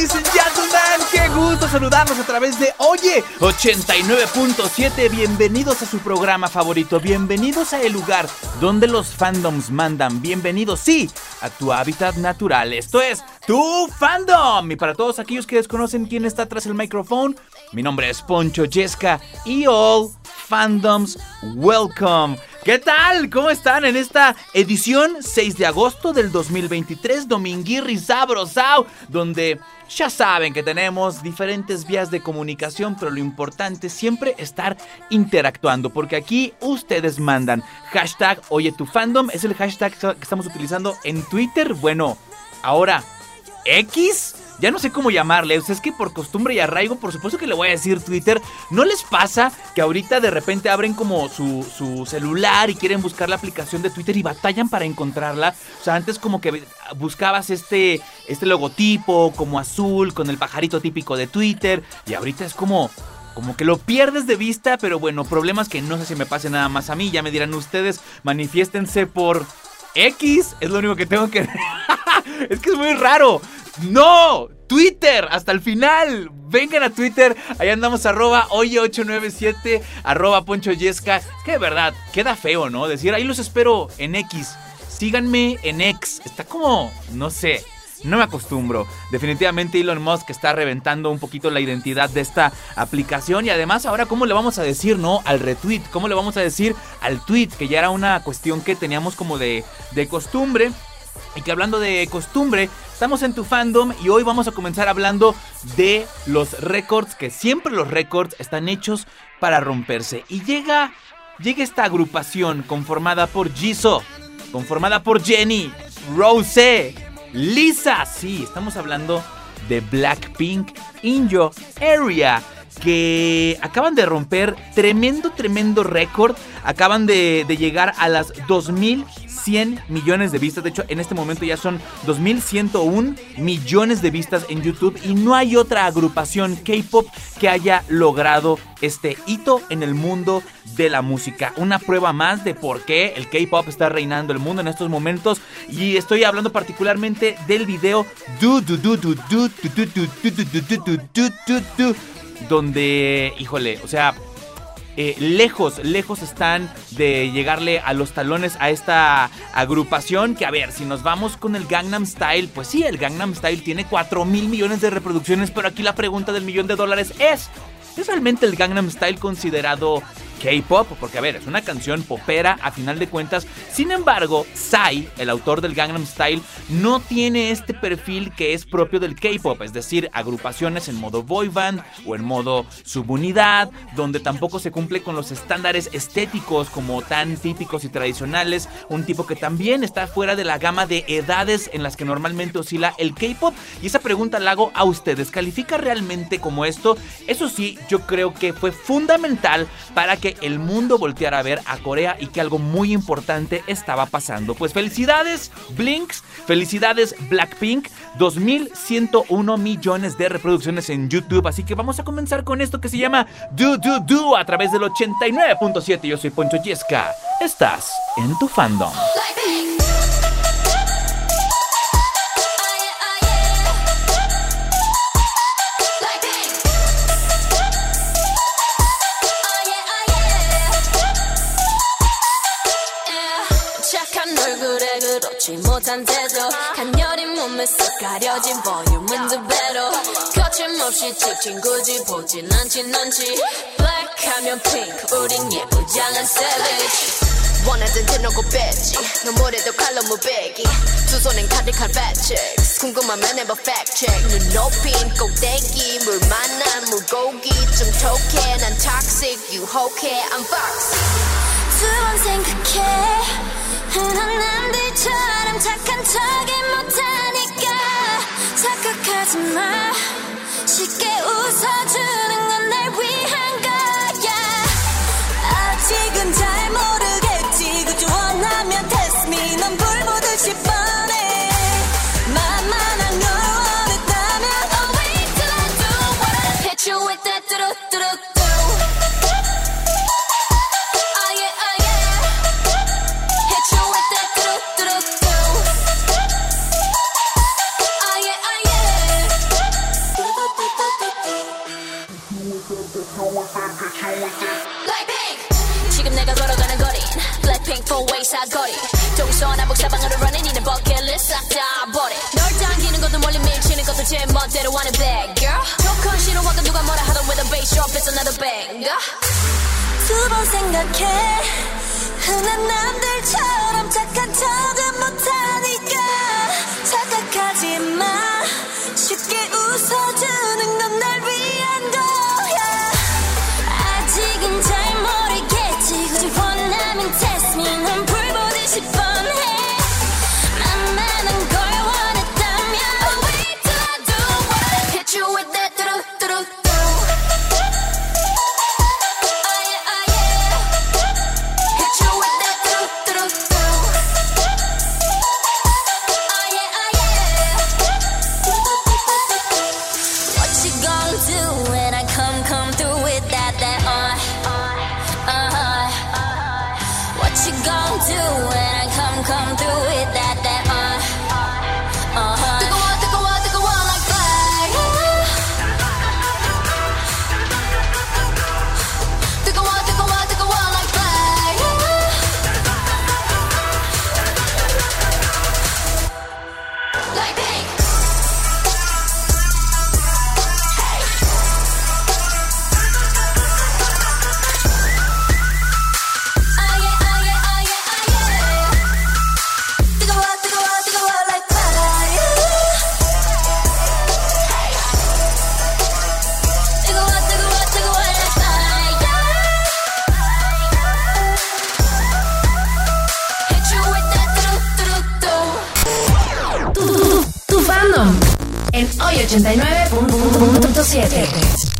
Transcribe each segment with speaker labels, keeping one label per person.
Speaker 1: Ladies qué gusto saludarlos a través de Oye 89.7. Bienvenidos a su programa favorito. Bienvenidos a el lugar donde los fandoms mandan. Bienvenidos, sí, a tu hábitat natural. Esto es tu fandom. Y para todos aquellos que desconocen quién está tras el micrófono, mi nombre es Poncho Yesca y all fandoms, welcome. ¿Qué tal? ¿Cómo están en esta edición 6 de agosto del 2023? Dominguirri Sabrosao, donde ya saben que tenemos diferentes vías de comunicación, pero lo importante es siempre estar interactuando, porque aquí ustedes mandan. Hashtag Oye tu fandom es el hashtag que estamos utilizando en Twitter. Bueno, ahora, X ya no sé cómo llamarle. O sea, es que por costumbre y arraigo, por supuesto que le voy a decir Twitter. ¿No les pasa que ahorita de repente abren como su, su, celular y quieren buscar la aplicación de Twitter y batallan para encontrarla? O sea, antes como que buscabas este, este logotipo como azul con el pajarito típico de Twitter. Y ahorita es como como que lo pierdes de vista, pero bueno, problemas que no sé si me pase nada más a mí. Ya me dirán ustedes, manifiéstense por X, es lo único que tengo que... es que es muy raro. ¡No! Twitter, hasta el final. Vengan a Twitter, ahí andamos arroba oye897, arroba poncho yesca. Que de verdad, queda feo, ¿no? Decir, ahí los espero en X. Síganme en X. Está como, no sé, no me acostumbro. Definitivamente Elon Musk está reventando un poquito la identidad de esta aplicación y además ahora cómo le vamos a decir, ¿no? Al retweet, cómo le vamos a decir al tweet, que ya era una cuestión que teníamos como de, de costumbre. Y que hablando de costumbre, estamos en tu fandom y hoy vamos a comenzar hablando de los récords, que siempre los récords están hechos para romperse. Y llega, llega esta agrupación conformada por Jisoo, conformada por Jenny, Rose, Lisa, sí, estamos hablando de Blackpink in your area que acaban de romper tremendo, tremendo récord. Acaban de, llegar a las 100 millones de vistas. De hecho, en este momento ya son 2.101 millones de vistas en YouTube y no hay otra agrupación K-Pop que haya logrado este hito en el mundo de la música. Una prueba más de por qué el K-Pop está reinando el mundo en estos momentos. Y estoy hablando particularmente del video donde, híjole, o sea, eh, lejos, lejos están de llegarle a los talones a esta agrupación. Que a ver, si nos vamos con el Gangnam Style, pues sí, el Gangnam Style tiene 4 mil millones de reproducciones, pero aquí la pregunta del millón de dólares es, ¿es realmente el Gangnam Style considerado K-pop, porque a ver, es una canción popera a final de cuentas. Sin embargo, Psy, el autor del Gangnam Style, no tiene este perfil que es propio del K-pop, es decir, agrupaciones en modo boy band o en modo subunidad, donde tampoco se cumple con los estándares estéticos como tan típicos y tradicionales, un tipo que también está fuera de la gama de edades en las que normalmente oscila el K-pop. Y esa pregunta la hago a ustedes, ¿califica realmente como esto? Eso sí, yo creo que fue fundamental para que el mundo volteara a ver a Corea y que algo muy importante estaba pasando. Pues felicidades Blinks, felicidades Blackpink, 2101 millones de reproducciones en YouTube, así que vamos a comenzar con esto que se llama Do Do Do a través del 89.7. Yo soy Poncho Yesca. Estás en tu fandom.
Speaker 2: 못한 태도 간녀린 몸에 쏙 가려진 볼륨은 두 배로. 거침없이 찍힌 굳이 보진 않진 않지. Black 하면 pink 우린 예쁘장한 savage. 원하던 대놓고 뺐지. 너무래도 칼로 무배기. 두 손엔 가득한 checks 궁금하면 해봐 fact check. 눈 높인 꼭대기 물 만난 물고기. 좀 톡해 난 toxic 유혹해 I'm foxy 두번 생각해 흔한 남들처럼 착한 척이 못하니까 착각하지 마. 쉽게 웃어주는 사거리 동서남북 사방으로 running 이는 버킷리스트 싹다 버려 널 당기는 것도 멀리 밀치는 것도 제 멋대로 하는 bad girl 조건 싫어하고 누가 뭐라 하던 with a bass drop it's another banger 두 번 생각해
Speaker 3: En hoy 89.7.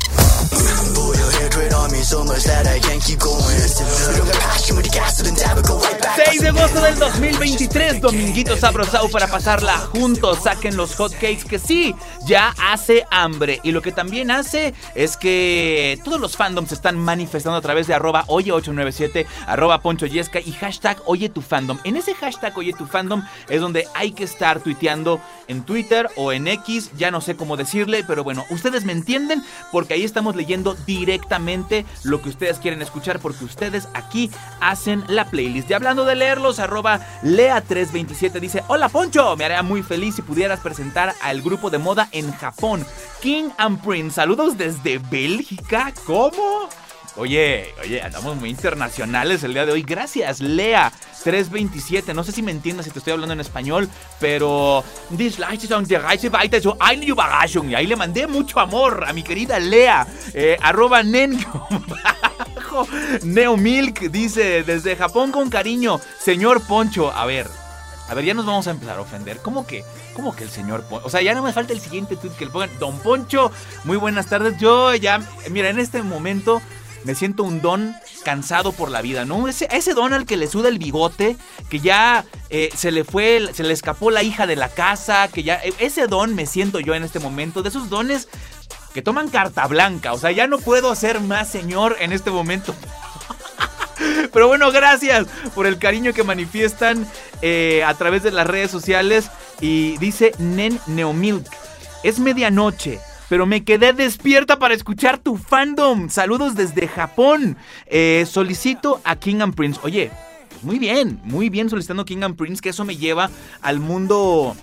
Speaker 1: Seis 6 de agosto del 2023, Dominguito Sabrosau para pasarla juntos. Saquen los hotcakes que sí, ya hace hambre. Y lo que también hace es que todos los fandoms están manifestando a través de arroba oye897, arroba poncho yesca y hashtag oye tu fandom. En ese hashtag oye tu fandom es donde hay que estar tuiteando en Twitter o en X, ya no sé cómo decirle, pero bueno, ustedes me entienden porque ahí estamos leyendo directamente lo que ustedes quieren escuchar porque ustedes aquí hacen la playlist. Y hablando de leerlos, arroba lea327 dice, hola Poncho, me haría muy feliz si pudieras presentar al grupo de moda en Japón, King and Prince. Saludos desde Bélgica, ¿cómo? Oye, oye, andamos muy internacionales el día de hoy. Gracias, Lea. 327, no sé si me entiendas si te estoy hablando en español, pero y ahí le mandé mucho amor a mi querida Lea, eh, arroba nen Neomilk dice desde Japón con cariño, señor Poncho, a ver, a ver, ya nos vamos a empezar a ofender. ¿Cómo que? ¿Cómo que el señor Poncho? O sea, ya no me falta el siguiente tweet que le pongan. Don Poncho, muy buenas tardes. Yo ya, mira, en este momento me siento un don cansado por la vida, ¿no? Ese, ese don al que le suda el bigote, que ya eh, se le fue, se le escapó la hija de la casa, que ya... Ese don me siento yo en este momento, de esos dones que toman carta blanca. O sea, ya no puedo ser más señor en este momento. Pero bueno, gracias por el cariño que manifiestan eh, a través de las redes sociales. Y dice Nen Neomilk. Es medianoche. Pero me quedé despierta para escuchar tu fandom. Saludos desde Japón. Eh, solicito a King and Prince. Oye, muy bien, muy bien solicitando King and Prince, que eso me lleva al mundo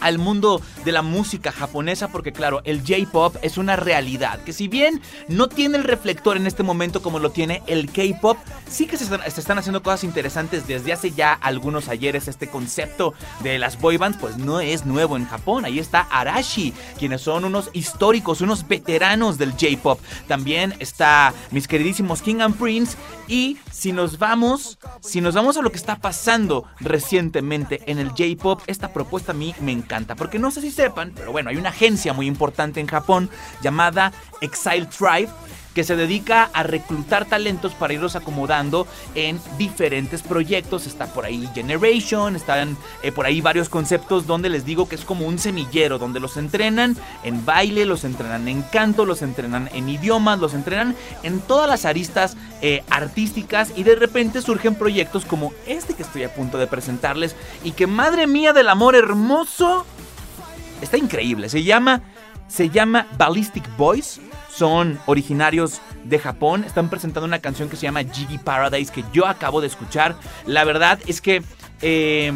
Speaker 1: al mundo de la música japonesa porque claro, el J-Pop es una realidad que si bien no tiene el reflector en este momento como lo tiene el K-Pop, sí que se están, haciendo cosas interesantes desde hace ya algunos ayeres. Este concepto de las boy bands pues no es nuevo en Japón. Ahí está Arashi, quienes son unos históricos, unos veteranos del J-Pop. También está mis queridísimos King and Prince y si nos vamos, si nos vamos a lo que está pasando recientemente en el J-Pop, esta propuesta a mí me encanta. Porque no sé si sepan, pero bueno, hay una agencia muy importante en Japón llamada Exile Tribe que se dedica a reclutar talentos para irlos acomodando en diferentes proyectos. Está por ahí Generation, están eh, por ahí varios conceptos donde les digo que es como un semillero, donde los entrenan en baile, los entrenan en canto, los entrenan en idiomas, los entrenan en todas las aristas eh, artísticas y de repente surgen proyectos como este que estoy a punto de presentarles y que madre mía del amor hermoso está increíble. Se llama se llama Ballistic Boys son originarios de Japón. Están presentando una canción que se llama Jiggy Paradise que yo acabo de escuchar. La verdad es que eh,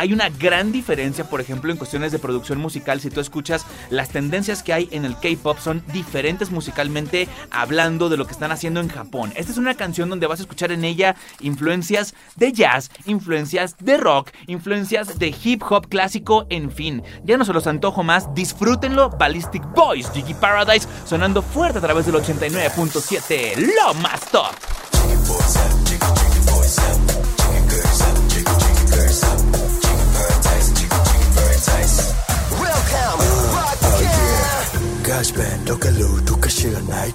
Speaker 1: hay una gran diferencia, por ejemplo, en cuestiones de producción musical. Si tú escuchas las tendencias que hay en el K-pop, son diferentes musicalmente hablando de lo que están haciendo en Japón. Esta es una canción donde vas a escuchar en ella influencias de jazz, influencias de rock, influencias de hip hop clásico, en fin. Ya no se los antojo más, disfrútenlo. Ballistic Boys, Jiggy Paradise, sonando fuerte a través del 89.7, lo más top.
Speaker 4: Gashband, lokalu, tukashira night.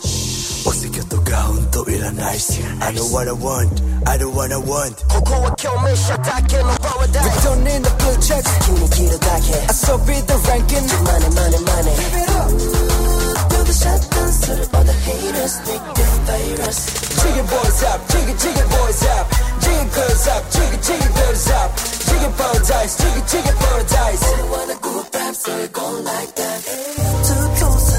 Speaker 4: Osiketo gaun to ira nice. I know what I want, I know what I want. Koko wa kyome shatake no paradise. We don't need the blue checks. Kimi kira dake. I saw be the ranking. Money, money, money. Give it up. Do the shotgun, so all the haters think they're virus. Jiggy boys up, jiggy, jiggy boys up. Jiggy girls up, jiggy, jiggy girls up. Jiggy paradise, jiggy, jiggy paradise. Only wanna go rap, so it go like that.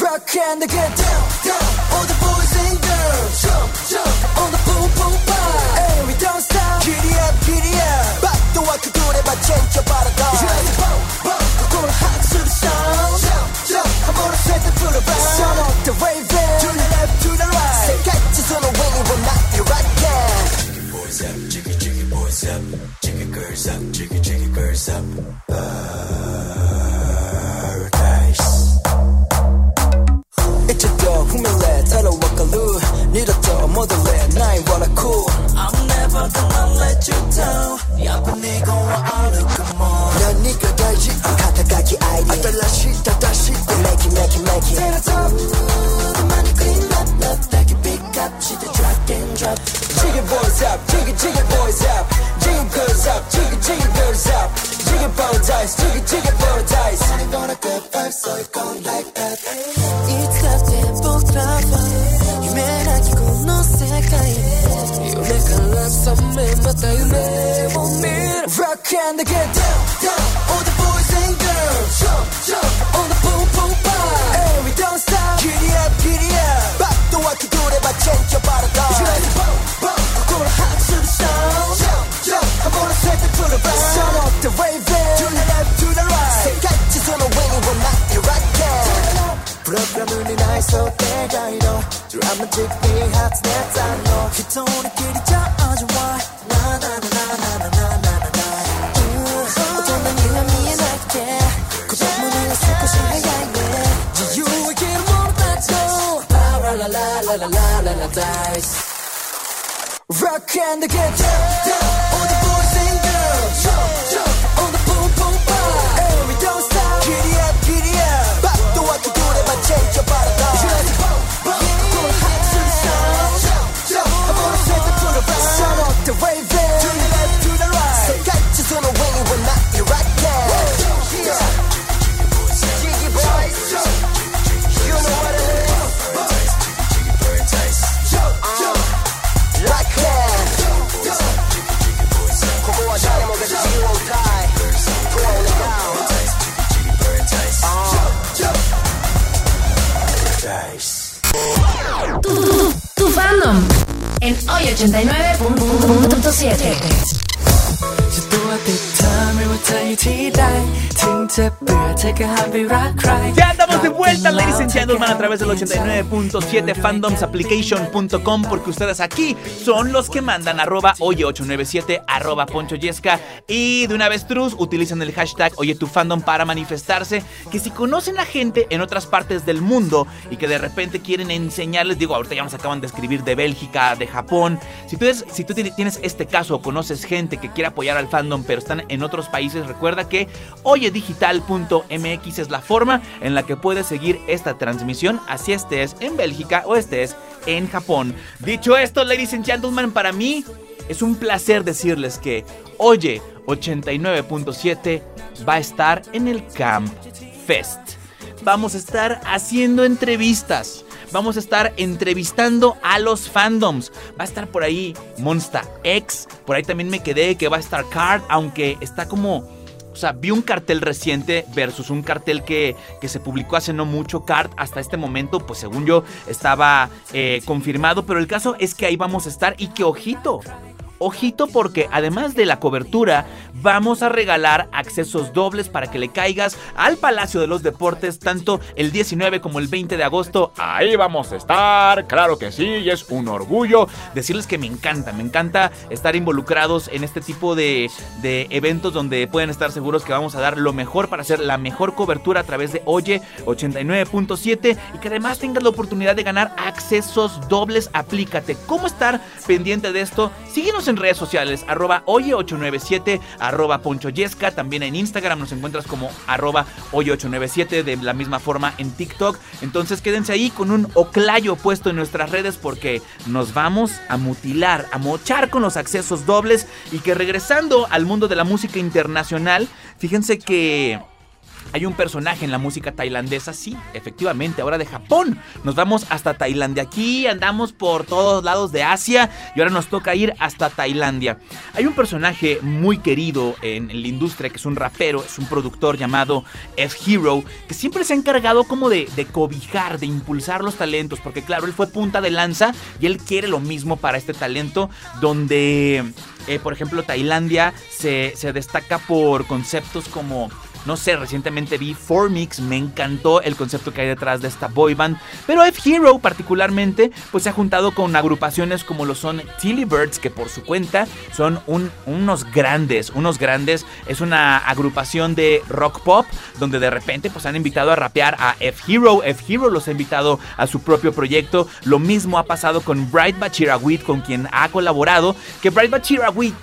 Speaker 4: Rock and get down, down. All the boys and girls jump, jump on the boom boom bar. And we don't stop. Giddy up, giddy up. 박도 와그 노래만 챙겨 바라다. Ready, boom, boom. 그걸 하트 to the sound. Jump, jump. I'm gonna set the foot around. Son of the raven. To the left, to the right. Say 같이 손을 winging will not be right now. Jiggy boys up, jiggy jiggy boys up, jiggy girls up, jiggy jiggy girls up.
Speaker 5: จะเบื่อเธอก็ห้ามไปรักใคร
Speaker 1: And gentlemen, a través del 89.7 fandomsapplication.com porque ustedes aquí son los que mandan arroba oye897 arroba poncho yesca. Y de una vez trus utilizan el hashtag oye tu fandom para manifestarse que si conocen a gente en otras partes del mundo y que de repente quieren enseñarles, digo, ahorita ya nos acaban de escribir de Bélgica, de Japón, si tú, eres- si tú tienes este caso o conoces gente que quiere apoyar al fandom pero están en otros países, recuerda que oyedigital.mx es la forma en la que puedes seguir esta transmisión, así estés en Bélgica o estés en Japón. Dicho esto, ladies and gentlemen, para mí es un placer decirles que Oye 89.7 va a estar en el Camp Fest. Vamos a estar haciendo entrevistas. Vamos a estar entrevistando a los fandoms. Va a estar por ahí Monsta X. Por ahí también me quedé que va a estar Card, aunque está como o sea, vi un cartel reciente versus un cartel que, que se publicó hace no mucho. Card hasta este momento, pues según yo, estaba eh, confirmado. Pero el caso es que ahí vamos a estar y que ojito. Ojito porque además de la cobertura, vamos a regalar accesos dobles para que le caigas al Palacio de los Deportes tanto el 19 como el 20 de agosto. Ahí vamos a estar, claro que sí, y es un orgullo decirles que me encanta, me encanta estar involucrados en este tipo de, de eventos donde pueden estar seguros que vamos a dar lo mejor para hacer la mejor cobertura a través de Oye 89.7 y que además tengas la oportunidad de ganar accesos dobles. Aplícate. ¿Cómo estar pendiente de esto? Síguenos en redes sociales, arroba oye897, arroba ponchoyesca, también en Instagram nos encuentras como arroba oye897, de la misma forma en TikTok. Entonces quédense ahí con un oclayo puesto en nuestras redes porque nos vamos a mutilar, a mochar con los accesos dobles y que regresando al mundo de la música internacional, fíjense que... Hay un personaje en la música tailandesa, sí, efectivamente, ahora de Japón. Nos vamos hasta Tailandia. Aquí andamos por todos lados de Asia y ahora nos toca ir hasta Tailandia. Hay un personaje muy querido en, la industria que es un rapero, es un productor llamado F-Hero, que siempre se ha encargado como de, cobijar, de impulsar los talentos, porque claro, él fue punta de lanza y él quiere lo mismo para este talento, donde, eh, por ejemplo, Tailandia se destaca por conceptos como no sé, recientemente vi Formix, me encantó el concepto que hay detrás de esta boy band. Pero F-Hero particularmente, pues se ha juntado con agrupaciones como lo son Tilly Birds, que por su cuenta son un- unos grandes, unos grandes. Es una agrupación de rock pop, donde de repente pues han invitado a rapear a F-Hero. F-Hero los ha invitado a su propio proyecto. Lo mismo ha pasado con Bright Bachirawit, con quien ha colaborado. Que Bright Bachirawit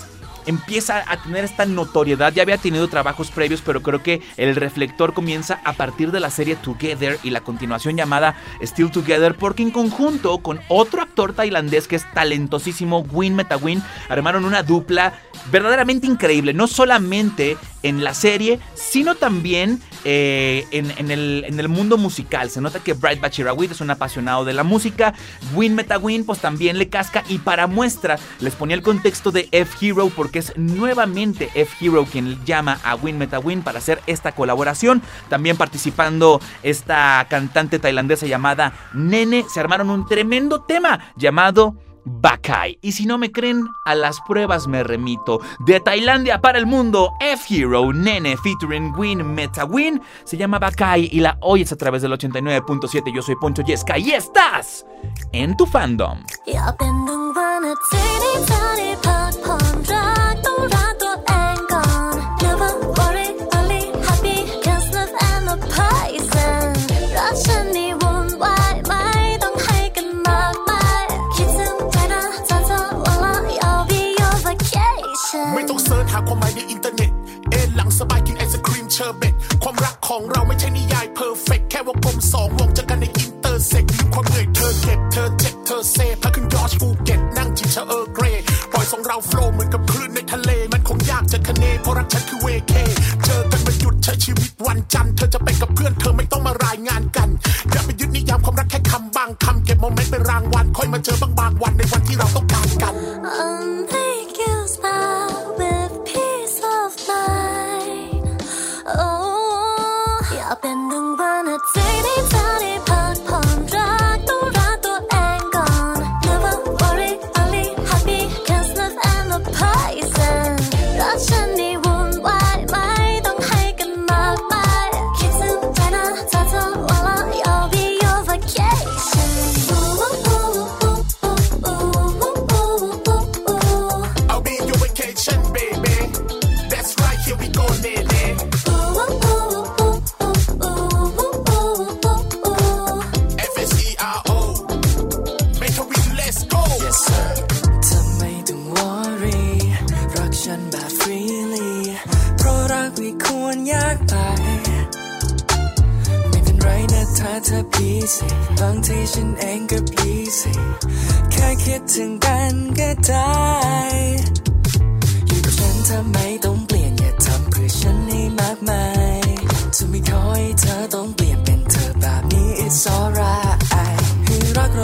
Speaker 1: empieza a tener esta notoriedad. Ya había tenido trabajos previos, pero creo que el reflector comienza a partir de la serie Together y la continuación llamada Still Together, porque en conjunto con otro actor tailandés que es talentosísimo, Win Metawin, armaron una dupla verdaderamente increíble. No solamente en la serie, sino también eh, en, el, en el mundo musical. Se nota que Bright Bachirawit es un apasionado de la música. Win Metawin, pues también le casca. Y para muestra, les ponía el contexto de F-Hero, porque es nuevamente F-Hero quien llama a Win Metawin para hacer esta colaboración. También participando esta cantante tailandesa llamada Nene. Se armaron un tremendo tema llamado. Bakai. Y si no me creen, a las pruebas me remito. De Tailandia para el mundo, F-Hero, Nene, featuring Win Metawin. Se llama Bakai y la oyes a través del 89.7. Yo soy Poncho Yesca y estás en tu fandom.
Speaker 2: ไม่ต้องเสิ
Speaker 6: ร์ชหาความหมายในอินเทอร์เน็ต เอ็นหลังสบายกินไอศครีมเชอร์เบตความรักของเราไม่ใช่นิยายเพอร์เฟกแค่ว่า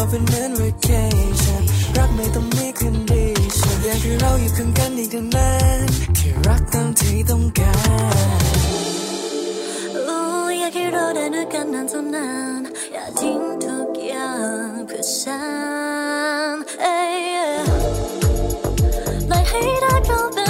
Speaker 6: เราเป็นเหมือน
Speaker 7: vacation รักไม่ต้องมี condition อยากให้เราอยู่ข้างกันอีกนานแค่รักตามที่ต้องการ
Speaker 8: อู้อยากให้เราได้ด้วยกันนานเท่านานอย่าทิ้งทุกอย่างเพื่อฉันเอ้ยปล่ให้รักเราเป็น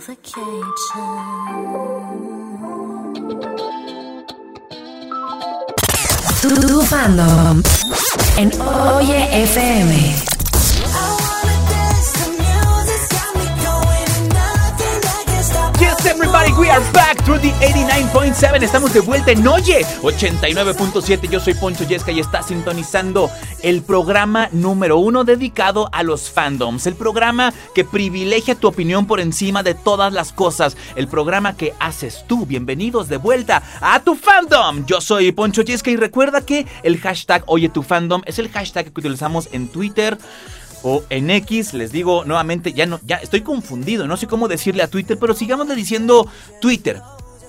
Speaker 5: Tu, tu fandom en Oye FM.
Speaker 1: Everybody, we are back through the 89.7. Estamos de vuelta en Oye 89.7. Yo soy Poncho Yesca y está sintonizando el programa número uno dedicado a los fandoms. El programa que privilegia tu opinión por encima de todas las cosas. El programa que haces tú. Bienvenidos de vuelta a tu fandom. Yo soy Poncho Yesca y recuerda que el hashtag Oye tu fandom es el hashtag que utilizamos en Twitter o en X, les digo nuevamente, ya no, ya estoy confundido, no sé cómo decirle a Twitter, pero sigámosle diciendo Twitter.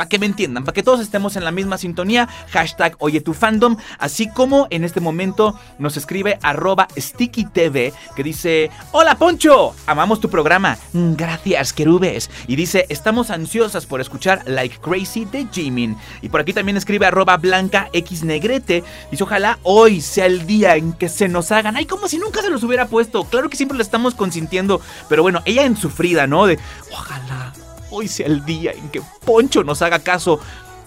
Speaker 1: Para que me entiendan, para que todos estemos en la misma sintonía, hashtag Oye tu fandom, así como en este momento nos escribe arroba StickyTV que dice, hola Poncho, amamos tu programa, "Mm, gracias querubes, y dice, estamos ansiosas por escuchar Like Crazy de Jimin, y por aquí también escribe arroba Blanca X Negrete, dice, ojalá hoy sea el día en que se nos hagan, ay, como si nunca se los hubiera puesto, claro que siempre lo estamos consintiendo, pero bueno, ella en sufrida, ¿no? De, ojalá hoy sea el día en que Poncho nos haga caso.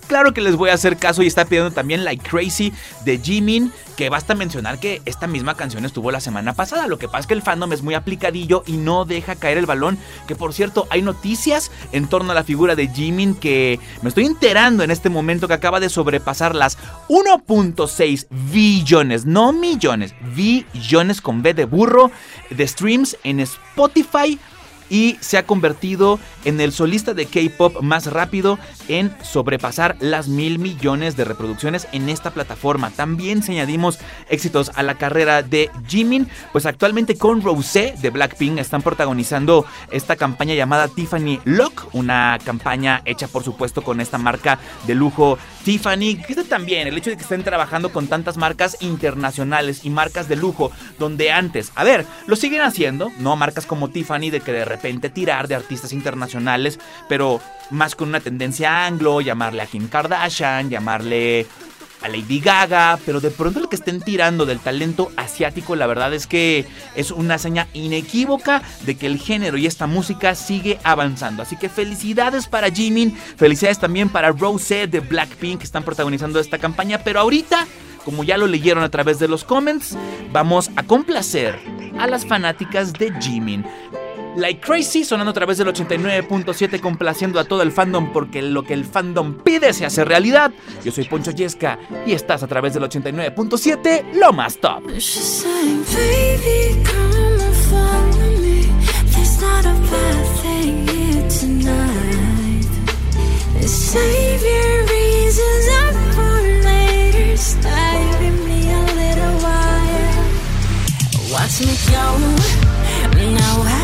Speaker 1: Claro que les voy a hacer caso y está pidiendo también Like Crazy de Jimin, que basta mencionar que esta misma canción estuvo la semana pasada. Lo que pasa es que el fandom es muy aplicadillo y no deja caer el balón. Que por cierto, hay noticias en torno a la figura de Jimin que me estoy enterando en este momento que acaba de sobrepasar las 1.6 billones, no millones, billones con B de burro de streams en Spotify y se ha convertido en el solista de K-pop más rápido en sobrepasar las mil millones de reproducciones en esta plataforma. También se añadimos éxitos a la carrera de Jimin, pues actualmente con Rosé de Blackpink están protagonizando esta campaña llamada Tiffany Lock, una campaña hecha por supuesto con esta marca de lujo Tiffany, que también el hecho de que estén trabajando con tantas marcas internacionales y marcas de lujo, donde antes, a ver, lo siguen haciendo, ¿no? Marcas como Tiffany de que de repente tirar de artistas internacionales, pero más con una tendencia anglo, llamarle a Kim Kardashian, llamarle a Lady Gaga, pero de pronto el que estén tirando del talento asiático, la verdad es que es una seña inequívoca de que el género y esta música sigue avanzando. Así que felicidades para Jimin, felicidades también para Rosé de Blackpink que están protagonizando esta campaña, pero ahorita, como ya lo leyeron a través de los comments, vamos a complacer a las fanáticas de Jimin. Like Crazy sonando a través del 89.7 complaciendo a todo el fandom porque lo que el fandom pide se hace realidad. Yo soy Poncho Yesca y estás a través del 89.7 lo más top.
Speaker 8: Watch me.
Speaker 1: Now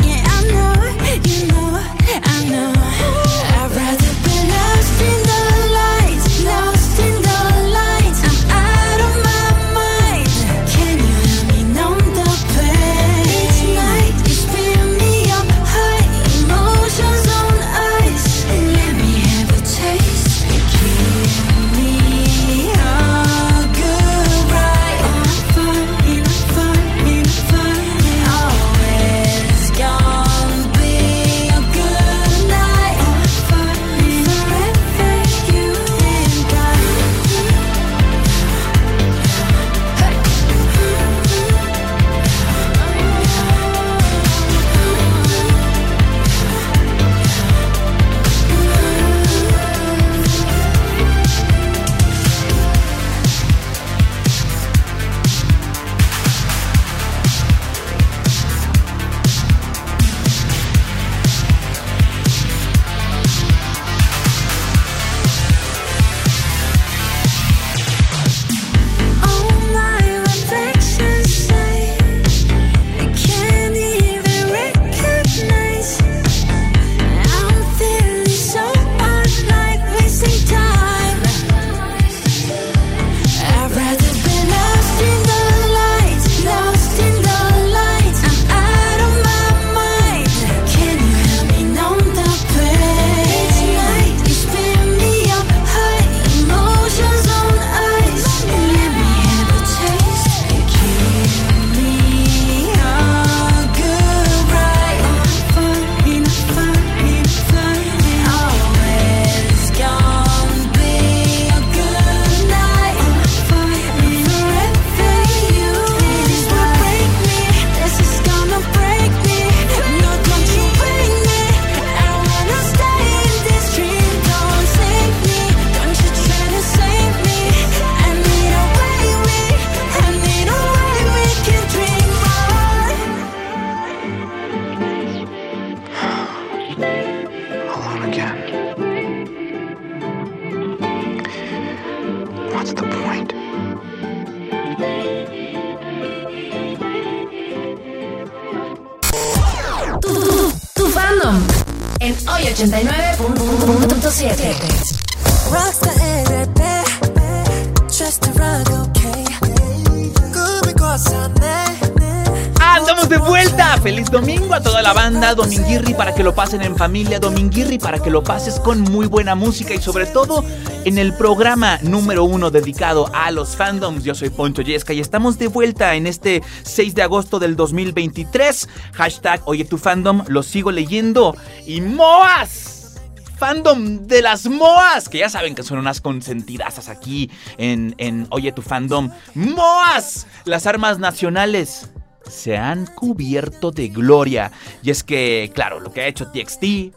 Speaker 1: que lo pasen en familia, Dominguirri para que lo pases con muy buena música y sobre todo en el programa número uno dedicado a los fandoms. Yo soy Poncho Yesca y estamos de vuelta en este 6 de agosto del 2023. Hashtag Oye tu fandom, lo sigo leyendo. Y Moas fandom de las Moas, que ya saben que son unas consentidazas aquí en, en Oye tu fandom. Moas, las armas nacionales se han cubierto de gloria. Y es que, claro, lo que ha hecho TXT,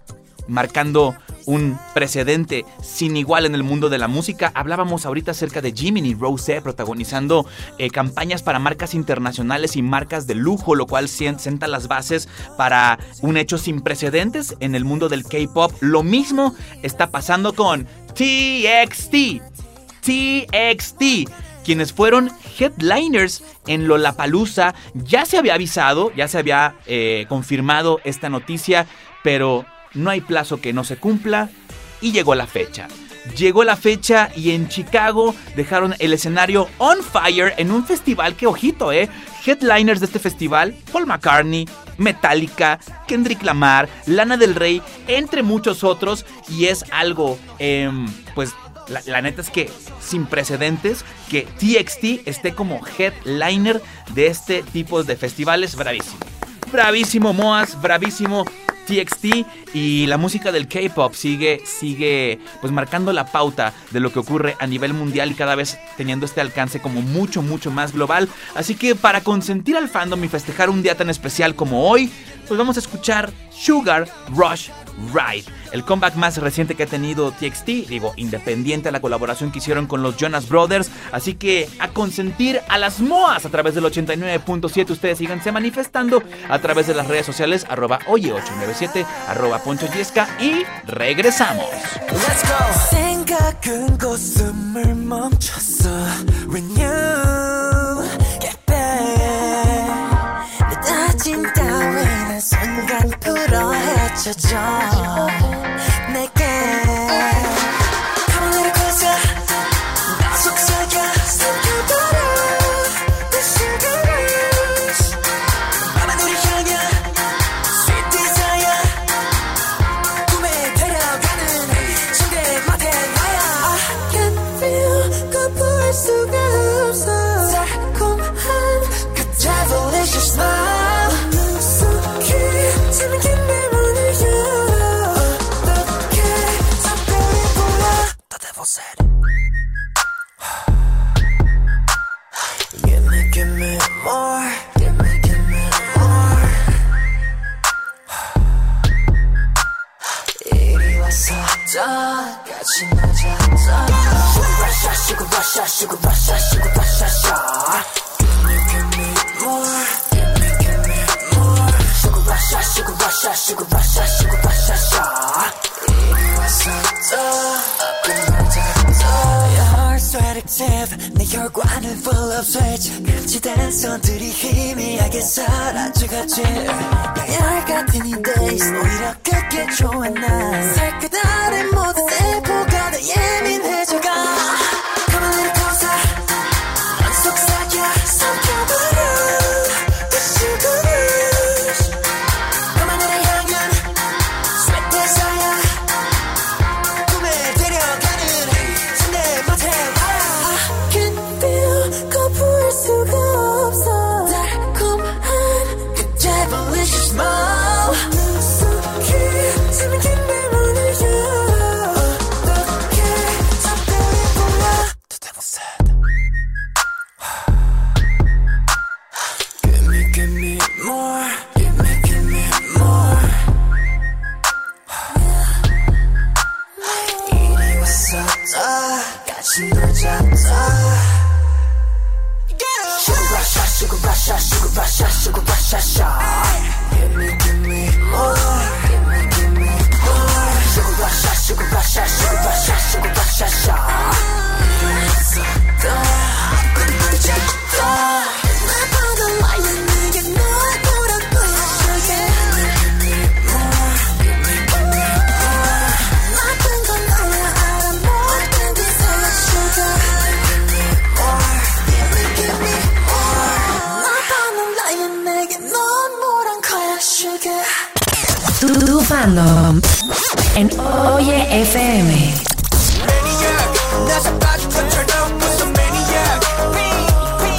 Speaker 1: marcando un precedente sin igual en el mundo de la música. Hablábamos ahorita acerca de Jiminy Rose protagonizando eh, campañas para marcas internacionales y marcas de lujo, lo cual sien- sienta las bases para un hecho sin precedentes en el mundo del K-pop. Lo mismo está pasando con TXT. TXT, quienes fueron headliners en Lollapalooza. Ya se había avisado, ya se había eh, confirmado esta noticia, pero no hay plazo que no se cumpla y llegó la fecha. Llegó la fecha y en Chicago dejaron el escenario on fire en un festival que, ojito, eh. Headliners de este festival, Paul McCartney, Metallica, Kendrick Lamar, Lana del Rey, entre muchos otros. Y es algo, em, pues, la, neta es que sin precedentes que TXT esté como headliner de este tipo de festivales. Bravísimo. Bravísimo Moas, bravísimo TXT y la música del K-pop sigue, sigue pues marcando la pauta de lo que ocurre a nivel mundial y cada vez teniendo este alcance como mucho, mucho más global. Así que para consentir al fandom y festejar un día tan especial como hoy, pues vamos a escuchar Sugar Rush Right. El comeback más reciente que ha tenido TXT, digo, independiente a la colaboración que hicieron con los Jonas Brothers. Así que a consentir a las MOAs a través del 89.7. Ustedes síganse manifestando a través de las redes sociales, arroba oye897, arroba Poncho Yesca y regresamos.
Speaker 5: Let's go. 선강 풀어 헤쳐져 러시아시고 이렇게 좋은 이살 그날의 모든 세포가 더 예민해.
Speaker 3: En Oye FM.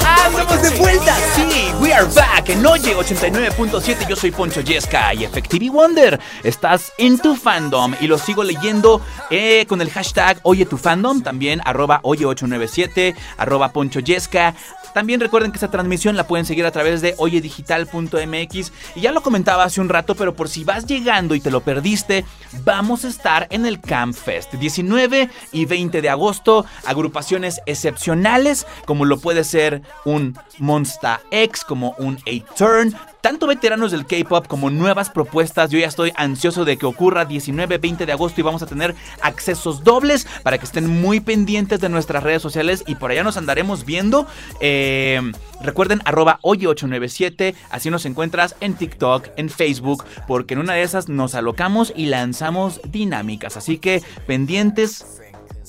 Speaker 1: Ah, estamos de vuelta, sí, we are back en Oye 89.7. Yo soy Poncho Yesca y Effectivity Wonder. Estás en tu fandom y lo sigo leyendo eh, con el hashtag Oye tu fandom, también arroba Oye897, arroba Poncho Yesca, también recuerden que esta transmisión la pueden seguir a través de oyedigital.mx. Y ya lo comentaba hace un rato, pero por si vas llegando y te lo perdiste, vamos a estar en el Camp Fest. 19 y 20 de agosto, agrupaciones excepcionales, como lo puede ser un Monsta X, como un A-Turn. Tanto veteranos del K-pop como nuevas propuestas. Yo ya estoy ansioso de que ocurra 19-20 de agosto y vamos a tener accesos dobles para que estén muy pendientes de nuestras redes sociales y por allá nos andaremos viendo. Eh, recuerden arroba oye897, así nos encuentras en TikTok, en Facebook, porque en una de esas nos alocamos y lanzamos dinámicas. Así que pendientes.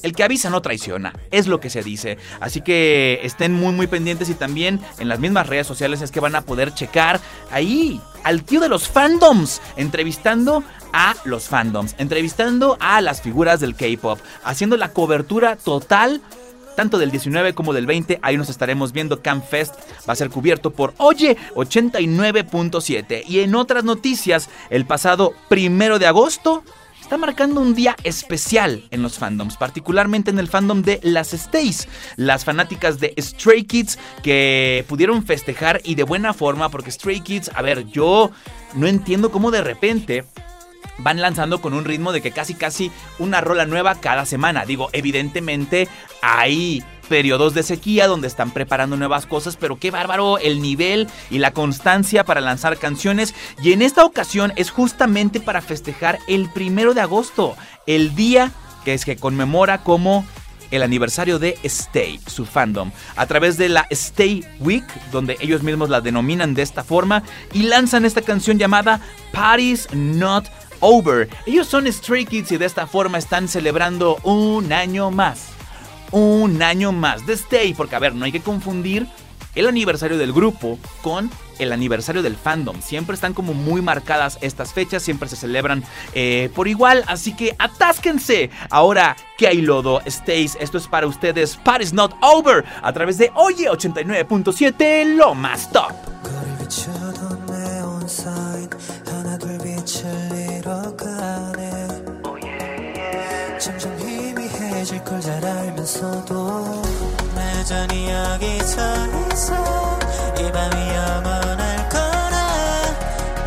Speaker 1: El que avisa no traiciona, es lo que se dice. Así que estén muy muy pendientes y también en las mismas redes sociales es que van a poder checar ahí al tío de los fandoms, entrevistando a los fandoms, entrevistando a las figuras del K-Pop, haciendo la cobertura total tanto del 19 como del 20. Ahí nos estaremos viendo. Camp Fest va a ser cubierto por Oye 89.7. Y en otras noticias, el pasado primero de agosto está marcando un día especial en los fandoms, particularmente en el fandom de las Stays, las fanáticas de Stray Kids que pudieron festejar y de buena forma, porque Stray Kids, a ver, yo no entiendo cómo de repente van lanzando con un ritmo de que casi casi una rola nueva cada semana. Digo, evidentemente hay periodos de sequía donde están preparando nuevas cosas, pero qué bárbaro el nivel y la constancia para lanzar canciones. Y en esta ocasión es justamente para festejar el primero de agosto, el día que es que conmemora como el aniversario de Stay, su fandom, a través de la Stay Week, donde ellos mismos la denominan de esta forma, y lanzan esta canción llamada Party's Not Over. Ellos son Stray Kids y de esta forma están celebrando un año más. Un año más de Stay, porque a ver, no hay que confundir el aniversario del grupo con el aniversario del fandom. Siempre están como muy marcadas estas fechas, siempre se celebran eh, por igual, así que atásquense. Ahora que hay lodo, Stays, esto es para ustedes, Party's Not Over, a través de Oye 89.7, lo más top.
Speaker 5: 희미해질 걸 잘 알면서도 내 여전히 여기 서 있어 이 밤이 영원할 거라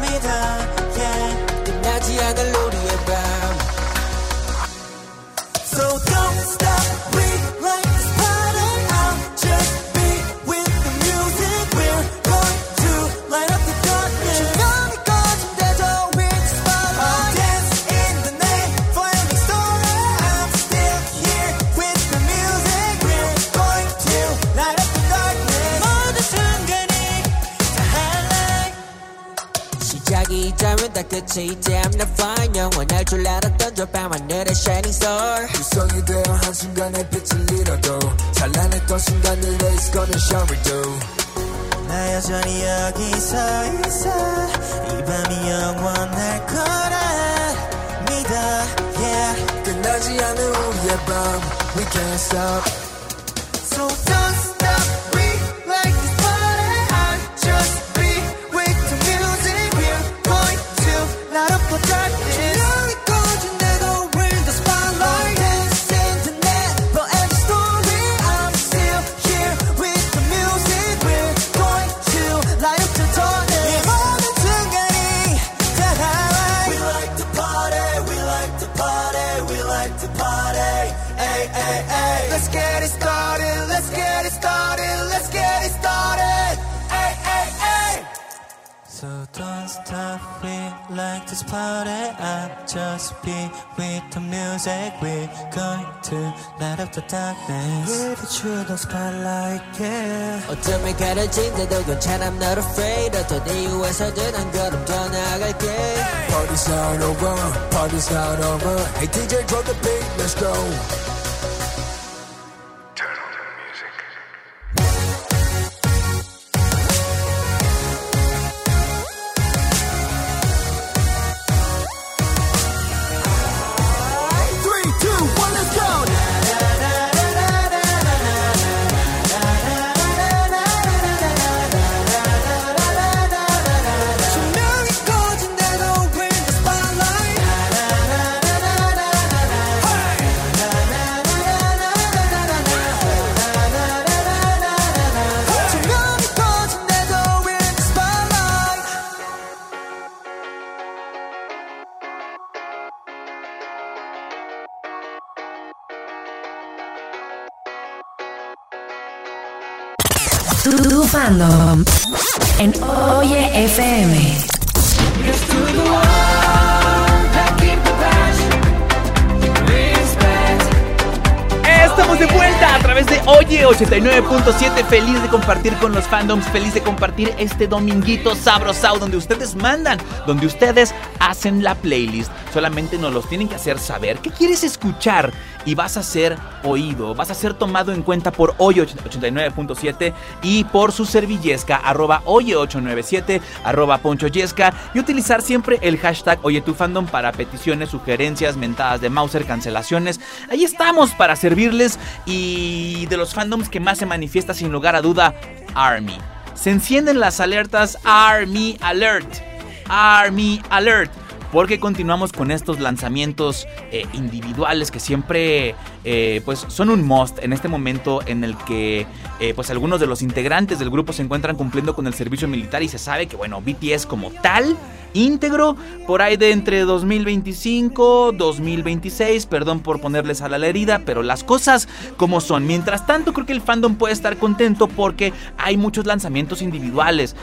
Speaker 5: 믿어 yeah. 끝나지 않을 우리의 밤 있다면 다 끝이 있지 I'm not fine 영원할 줄 알았던 저 밤하늘의 shining star 유성이 되어 한순간에 빛을 잃어도 찬란했던 순간을 It's gonna shower do 나 여전히 여기 서 있어 이 밤이 영원할 거라 믿어 yeah 끝나지 않은 우리의 밤 We can't stop light up the darkness. With the truth of spotlight, yeah. 어둠이 가려진데도 괜찮아, I'm not afraid. 어떤 이유에서든 한 걸음 더 나아갈게. Party's not over, party's not over. Hey DJ, drop the beat, let's go.
Speaker 3: Fandom en Oye FM.
Speaker 1: De vuelta a través de Oye 89.7. Feliz de compartir con los fandoms, feliz de compartir este dominguito sabrosao donde ustedes mandan, donde ustedes hacen la playlist. Solamente nos los tienen que hacer saber qué quieres escuchar y vas a ser oído, vas a ser tomado en cuenta por Oye 89.7 y por su servillesca Oye 897 arroba Poncho Yesca y utilizar siempre el hashtag Oye tu fandom para peticiones, sugerencias, mentadas de Mauser, cancelaciones. Ahí estamos para servirles y de los fandoms que más se manifiesta sin lugar a duda, Army. Se encienden las alertas Army Alert. Army Alert. Porque continuamos con estos lanzamientos eh, individuales que siempre eh, pues son un must en este momento en el que eh, pues algunos de los integrantes del grupo se encuentran cumpliendo con el servicio militar y se sabe que bueno, BTS como tal íntegro por ahí de entre 2025, 2026, perdón por ponerles a la herida, pero las cosas como son. Mientras tanto, creo que el fandom puede estar contento porque hay muchos lanzamientos individuales.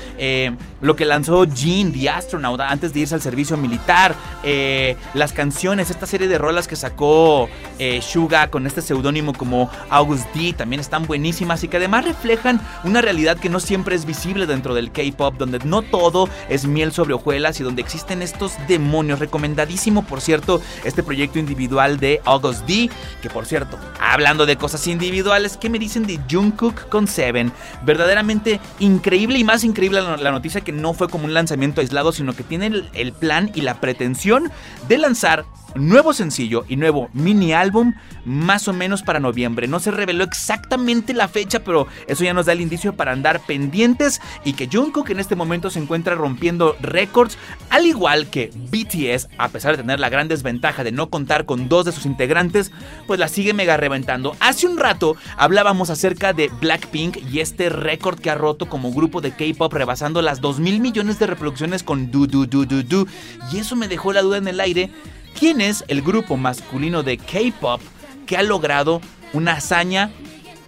Speaker 1: Lo que lanzó Jean, The Astronaut, antes de irse al servicio militar, eh, las canciones, esta serie de rolas que sacó eh, Suga con este seudónimo como August D, también están buenísimas y que además reflejan una realidad que no siempre es visible dentro del K-pop, donde no todo es miel sobre hojuelas y donde existen estos demonios. Recomendadísimo, por cierto, este proyecto individual de August D. Que por cierto, hablando de cosas individuales, ¿qué me dicen de Jungkook con Seven? Verdaderamente increíble y más increíble la noticia que no fue como un lanzamiento aislado, sino que tiene el plan y la pretensión de lanzar nuevo sencillo y nuevo mini álbum más o menos para noviembre. No se reveló exactamente la fecha, pero eso ya nos da el indicio para andar pendientes y que Jungkook en este momento se encuentra rompiendo récords, al igual que BTS, a pesar de tener la gran desventaja de no contar con dos de sus integrantes, pues la sigue mega reventando. Hace un rato hablábamos acerca de Blackpink y este récord que ha roto como grupo de K-pop rebasando las 2 mil millones de reproducciones con Do Do Do Do Do y eso me dejó la duda en el aire ¿Quién es el grupo masculino de K-pop que ha logrado una hazaña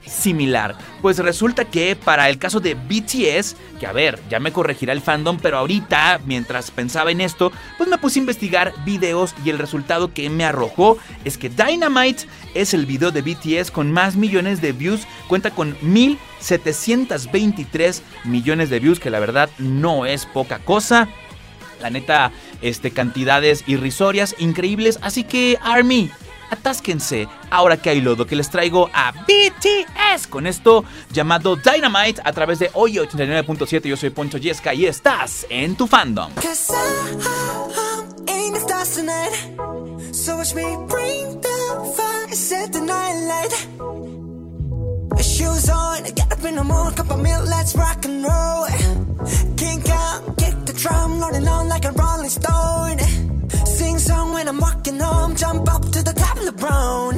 Speaker 1: similar? Pues resulta que para el caso de BTS, que a ver, ya me corregirá el fandom, pero ahorita, mientras pensaba en esto, pues me puse a investigar videos y el resultado que me arrojó es que Dynamite es el video de BTS con más millones de views, cuenta con 1723 millones de views, que la verdad no es poca cosa. La neta, este, cantidades irrisorias, increíbles. Así que, Army, atásquense ahora que hay lodo que les traigo a BTS con esto llamado Dynamite a través de Hoy 89.7. Yo soy Poncho Yesca y estás en tu fandom.
Speaker 5: Shoes on, get up in the morning, cup of milk, let's rock and roll. Kink out, kick the drum, rolling on like a rolling stone. Sing song when I'm walking home, jump up to the top of the brown.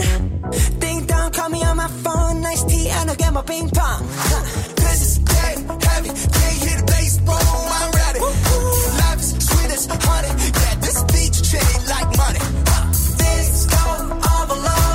Speaker 5: Ding dong, call me on my phone, nice tea, and I'll get my ping pong. This is dead heavy, can't hear the bass, boom, I'm ready. Life is sweet as honey, yeah, this beach chain like money. This go all alone,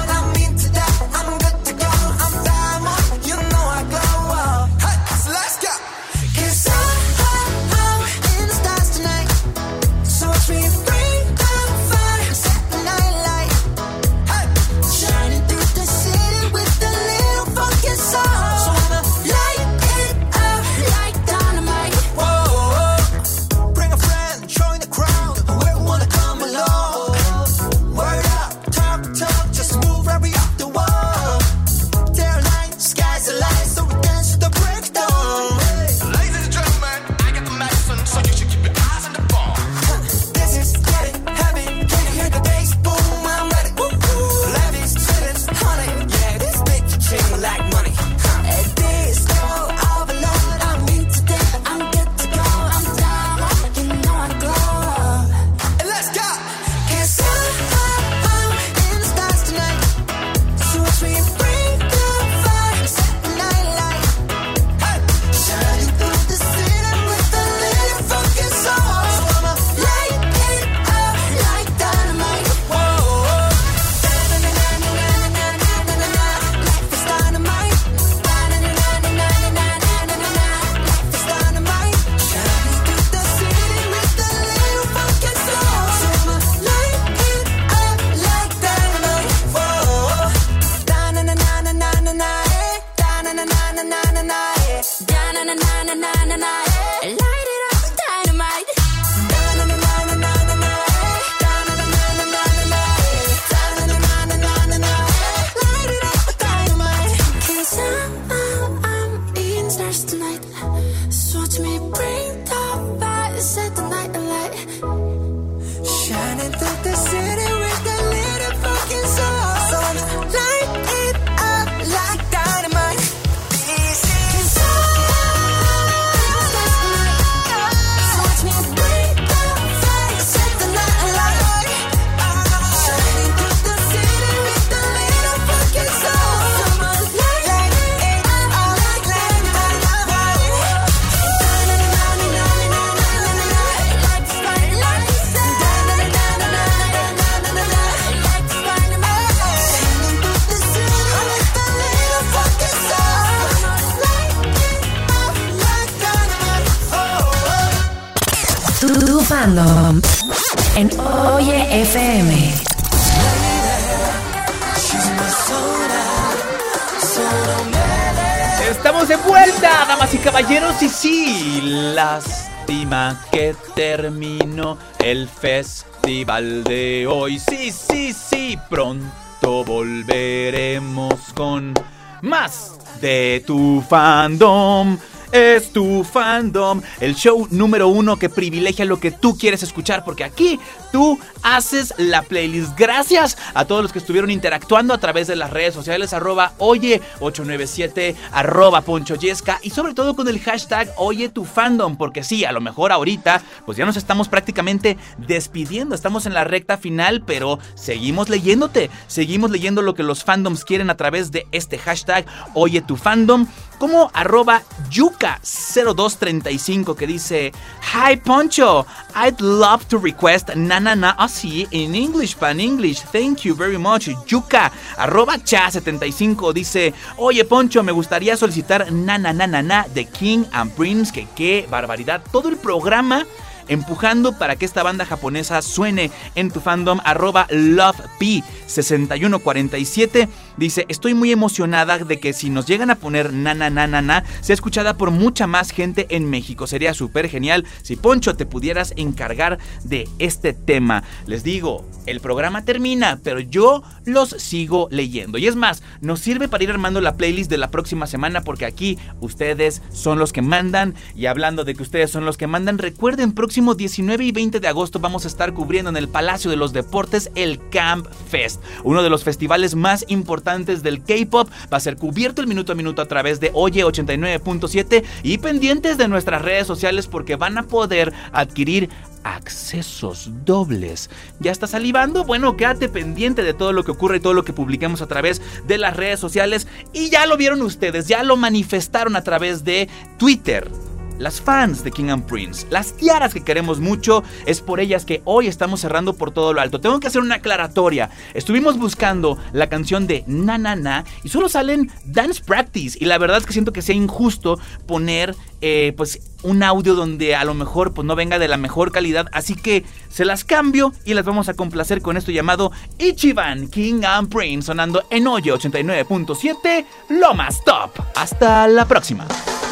Speaker 1: que terminó el festival de hoy. Sí, sí, sí, pronto volveremos con más de tu fandom es tu fandom, el show número uno que privilegia lo que tú quieres escuchar, porque aquí tú haces la playlist. Gracias a todos los que estuvieron interactuando a través de las redes sociales, arroba oye897, arroba ponchoyesca y sobre todo con el hashtag oye tu fandom, porque sí, a lo mejor ahorita, pues ya nos estamos prácticamente despidiendo, estamos en la recta final, pero seguimos leyéndote, seguimos leyendo lo que los fandoms quieren a través de este hashtag oye tu fandom como arroba yuka0235 que dice Hi Poncho, I'd love to request na na na así in English pan English. Thank you very much. Yuka arroba cha75 dice Oye Poncho, me gustaría solicitar na na na na na de King and Prince. Que qué barbaridad. Todo el programa empujando para que esta banda japonesa suene en tu fandom arroba lovep6147 Dice, estoy muy emocionada de que si nos llegan a poner na na na na na, sea escuchada por mucha más gente en México. Sería súper genial si Poncho te pudieras encargar de este tema. Les digo, el programa termina, pero yo los sigo leyendo. Y es más, nos sirve para ir armando la playlist de la próxima semana porque aquí ustedes son los que mandan. Y hablando de que ustedes son los que mandan, recuerden, próximo 19 y 20 de agosto vamos a estar cubriendo en el Palacio de los Deportes el Camp Fest, uno de los festivales más importantes del K-pop. Va a ser cubierto el minuto a minuto a través de Oye 89.7 y pendientes de nuestras redes sociales porque van a poder adquirir accesos dobles. ¿Ya está salivando? Bueno, quédate pendiente de todo lo que ocurre y todo lo que publiquemos a través de las redes sociales. Y ya lo vieron ustedes, ya lo manifestaron a través de Twitter las fans de King and Prince, las tiaras que queremos mucho, es por ellas que hoy estamos cerrando por todo lo alto. Tengo que hacer una aclaratoria. Estuvimos buscando la canción de Na Na Na y solo salen Dance Practice y la verdad es que siento que sea injusto poner eh, pues un audio donde a lo mejor pues no venga de la mejor calidad, así que se las cambio y las vamos a complacer con esto llamado Ichiban King and Prince sonando en Oye 89.7 lo más top. Hasta la próxima.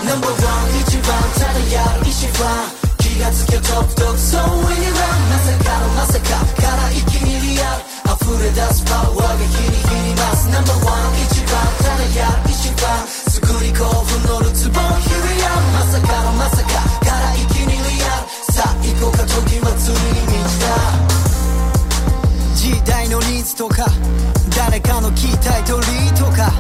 Speaker 9: Number one 一番ただやる一番気がつけトップトップそう when you run まさかのまさかから一気にリアル溢れ出すパワーが日に日に増す Number one 一番ただやる一番作り興奮のるつぼ Here we are まさかのまさかから一気にリアルさあ行こうか時はついに満ちた時代のニーズとか誰かの期待とリーとか。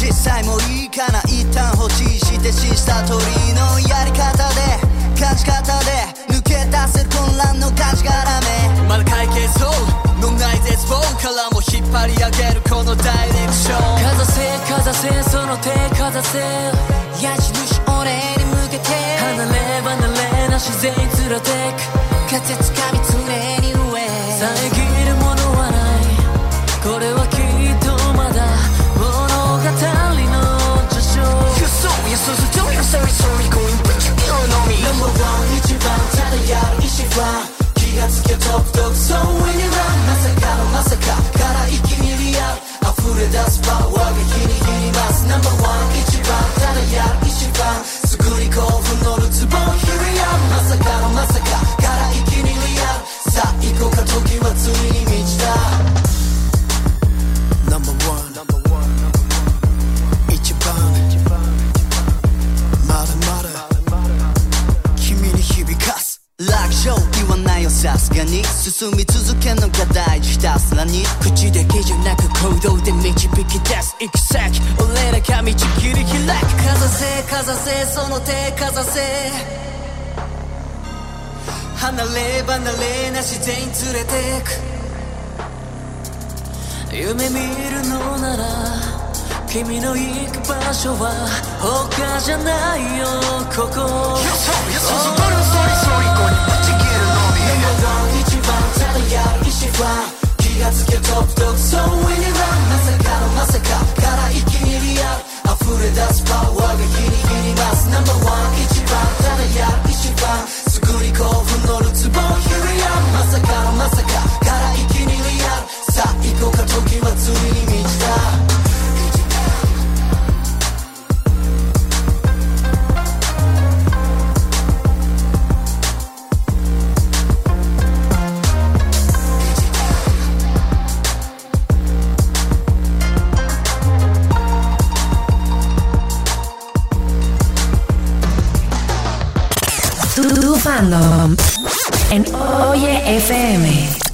Speaker 9: 実際もいいかな一旦放置してシスター取りのやり方で感じ方で抜け出せる混乱の感じからめまだ解決そう。のない絶望からも引っ張り上げるこのダイレクション。かざせかざせその手かざせ矢印俺に向けて。離れ離れな自然に連れてく。風つかみ常に上。遮る saw me, so so don't you sorry sorry going back you don't know me Number one 一番ただやる一番気がつけトップトップ So when you run まさかのまさかから一気にリアル溢れ出すパワーが日に日に増す Number one 一番ただやる一番作り興奮の ざせその手かざせ離れ離れなし全員連れてく夢見るのなら君の行く場所は他じゃないよここよそよけそっのそりそりこにちぎるのみ目の一は気がまさかのまさかからいきにり合う溢れ出すパワーが日に日に増す。ナンバーワン一番ただや一番。作り興奮の
Speaker 3: るツ
Speaker 9: ボ。Here we are まさかまさか。から一気にリアル。さあ行こうか時はついに満ちた。
Speaker 3: Fandom en Oye FM.